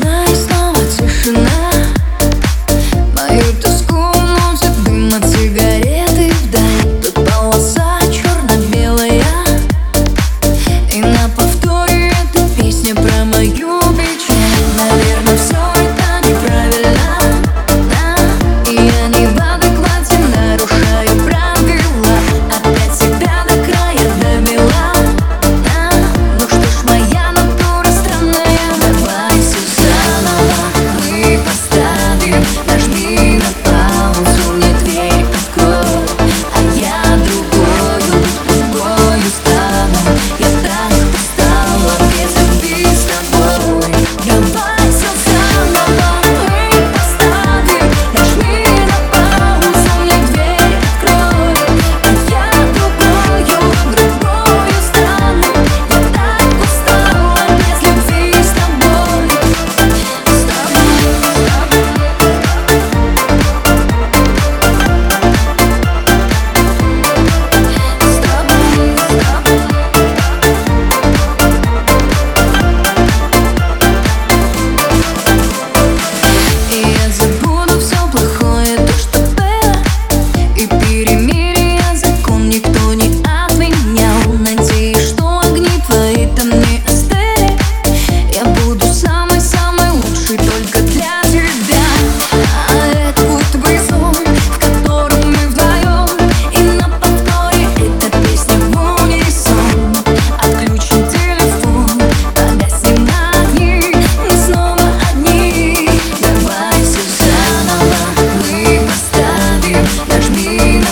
nice. see